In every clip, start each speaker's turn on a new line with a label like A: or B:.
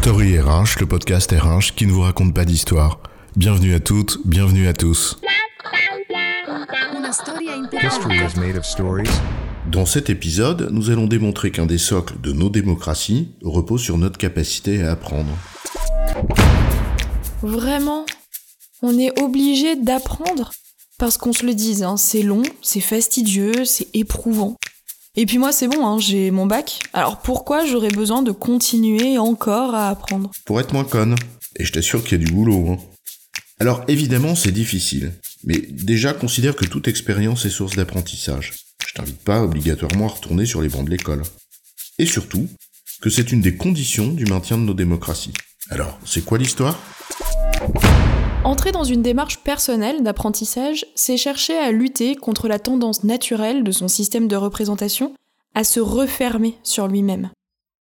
A: Story RH, le podcast RH qui ne vous raconte pas d'histoire. Bienvenue à toutes, bienvenue à tous.
B: History is made of stories.
A: Dans cet épisode, nous allons démontrer qu'un des socles de nos démocraties repose sur notre capacité à apprendre.
C: Vraiment On est obligé d'apprendre? Parce qu'on se le dise, hein, c'est long, c'est fastidieux, c'est éprouvant. Et puis moi, c'est bon, hein, j'ai mon bac. Alors pourquoi j'aurais besoin de continuer encore à apprendre?
A: Pour être moins conne. Et je t'assure qu'il y a du boulot. Hein. Alors évidemment, c'est difficile. Mais déjà, considère que toute expérience est source d'apprentissage. Je t'invite pas obligatoirement à retourner sur les bancs de l'école. Et surtout, que c'est une des conditions du maintien de nos démocraties. Alors, c'est quoi l'histoire?
C: Entrer dans une démarche personnelle d'apprentissage, c'est chercher à lutter contre la tendance naturelle de son système de représentation à se refermer sur lui-même.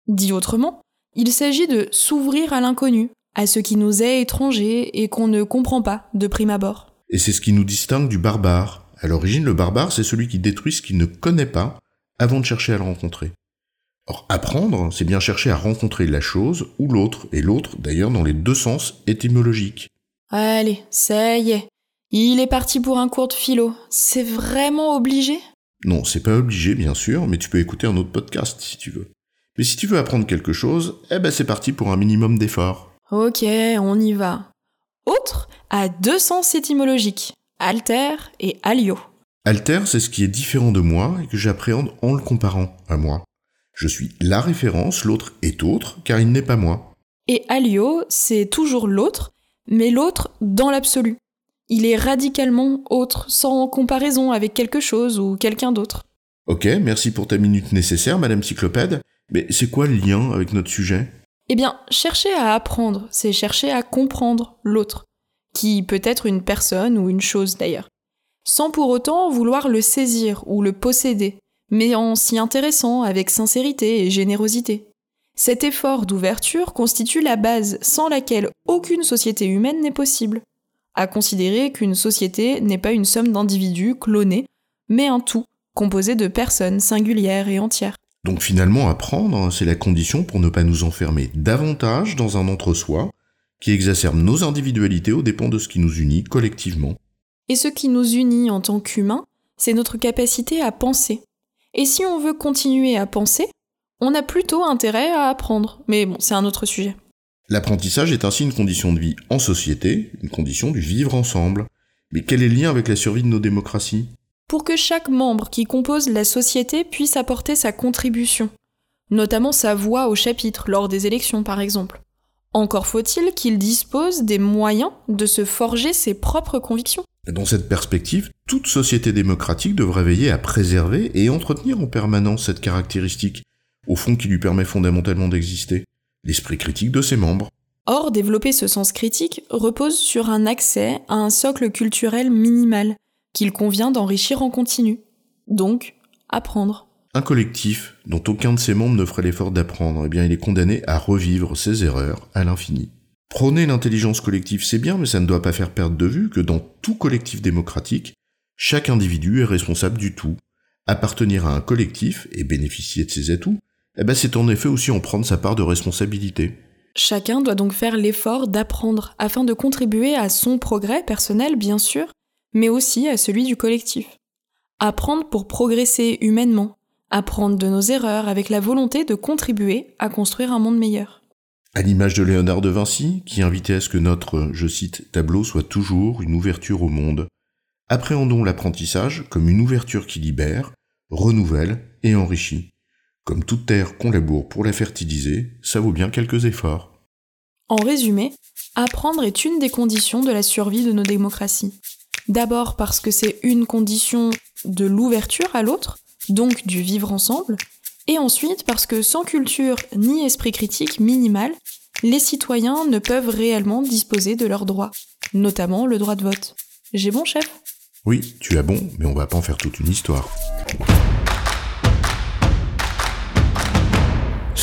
C: Dit autrement, il s'agit de s'ouvrir à l'inconnu, à ce qui nous est étranger et qu'on ne comprend pas de prime abord.
A: Et c'est ce qui nous distingue du barbare. À l'origine, le barbare, c'est celui qui détruit ce qu'il ne connaît pas avant de chercher à le rencontrer. Or, apprendre, c'est bien chercher à rencontrer la chose ou l'autre, et l'autre, d'ailleurs, dans les deux sens étymologiques.
C: Allez, ça y est. Il est parti pour un cours de philo. C'est vraiment obligé?
A: Non, c'est pas obligé, bien sûr, mais tu peux écouter un autre podcast si tu veux. Mais si tu veux apprendre quelque chose, eh ben c'est parti pour un minimum d'effort.
C: Ok, on y va. Autre a deux sens étymologiques. Alter et alio.
A: Alter, c'est ce qui est différent de moi et que j'appréhende en le comparant à moi. Je suis la référence, l'autre est autre, car il n'est pas moi.
C: Et alio, c'est toujours l'autre, mais l'autre dans l'absolu. Il est radicalement autre, sans comparaison avec quelque chose ou quelqu'un d'autre.
A: Ok, merci pour ta minute nécessaire, Madame Cyclopède. Mais c'est quoi le lien avec notre sujet?
C: Eh bien, chercher à apprendre, c'est chercher à comprendre l'autre, qui peut être une personne ou une chose d'ailleurs, sans pour autant vouloir le saisir ou le posséder, mais en s'y intéressant avec sincérité et générosité. Cet effort d'ouverture constitue la base sans laquelle aucune société humaine n'est possible. À considérer qu'une société n'est pas une somme d'individus clonés, mais un tout, composé de personnes singulières et entières.
A: Donc finalement, apprendre, c'est la condition pour ne pas nous enfermer davantage dans un entre-soi qui exacerbe nos individualités aux dépens de ce qui nous unit collectivement.
C: Et ce qui nous unit en tant qu'humains, c'est notre capacité à penser. Et si on veut continuer à penser, on a plutôt intérêt à apprendre. Mais bon, c'est un autre sujet.
A: L'apprentissage est ainsi une condition de vie en société, une condition du vivre ensemble. Mais quel est le lien avec la survie de nos démocraties?
C: Pour que chaque membre qui compose la société puisse apporter sa contribution, notamment sa voix au chapitre lors des élections par exemple. Encore faut-il qu'il dispose des moyens de se forger ses propres convictions.
A: Dans cette perspective, toute société démocratique devrait veiller à préserver et entretenir en permanence cette caractéristique, au fond qui lui permet fondamentalement d'exister, l'esprit critique de ses membres.
C: Or, développer ce sens critique repose sur un accès à un socle culturel minimal, qu'il convient d'enrichir en continu. Donc, apprendre.
A: Un collectif dont aucun de ses membres ne ferait l'effort d'apprendre, eh bien il est condamné à revivre ses erreurs à l'infini. Prôner l'intelligence collective, c'est bien, mais ça ne doit pas faire perdre de vue que dans tout collectif démocratique, chaque individu est responsable du tout. Appartenir à un collectif et bénéficier de ses atouts, eh ben c'est en effet aussi en prendre sa part de responsabilité.
C: Chacun doit donc faire l'effort d'apprendre afin de contribuer à son progrès personnel, bien sûr, mais aussi à celui du collectif. Apprendre pour progresser humainement, apprendre de nos erreurs avec la volonté de contribuer à construire un monde meilleur.
A: À l'image de Léonard de Vinci, qui invitait à ce que notre, je cite, tableau soit toujours une ouverture au monde, appréhendons l'apprentissage comme une ouverture qui libère, renouvelle et enrichit. Comme toute terre qu'on laboure pour la fertiliser, ça vaut bien quelques efforts.
C: En résumé, apprendre est une des conditions de la survie de nos démocraties. D'abord parce que c'est une condition de l'ouverture à l'autre, donc du vivre ensemble, et ensuite parce que sans culture ni esprit critique minimal, les citoyens ne peuvent réellement disposer de leurs droits, notamment le droit de vote. J'ai bon, chef?
A: Oui, tu as bon, mais on va pas en faire toute une histoire.